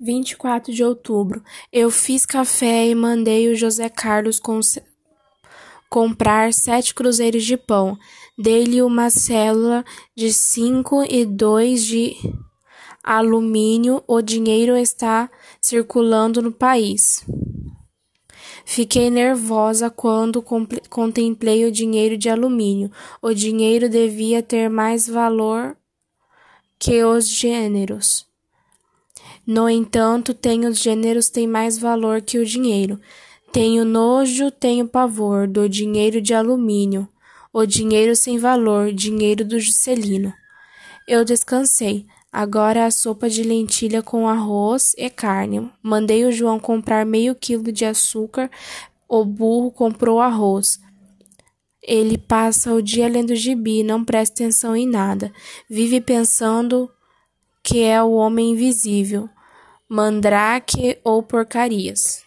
24 de outubro. Eu fiz café e mandei o José Carlos comprar sete cruzeiros de pão. Dei-lhe uma célula de cinco e dois de alumínio. O dinheiro está circulando no país. Fiquei nervosa quando contemplei o dinheiro de alumínio. O dinheiro devia ter mais valor que os gêneros. No entanto, tenho os gêneros têm mais valor que o dinheiro. Tenho nojo, tenho pavor do dinheiro de alumínio, o dinheiro sem valor, dinheiro do Juscelino. Eu descansei. Agora a sopa de lentilha com arroz e carne. Mandei o João comprar meio quilo de açúcar. O burro comprou arroz. Ele passa o dia lendo gibi, não presta atenção em nada. Vive pensando que é o homem invisível mandrake ou porcarias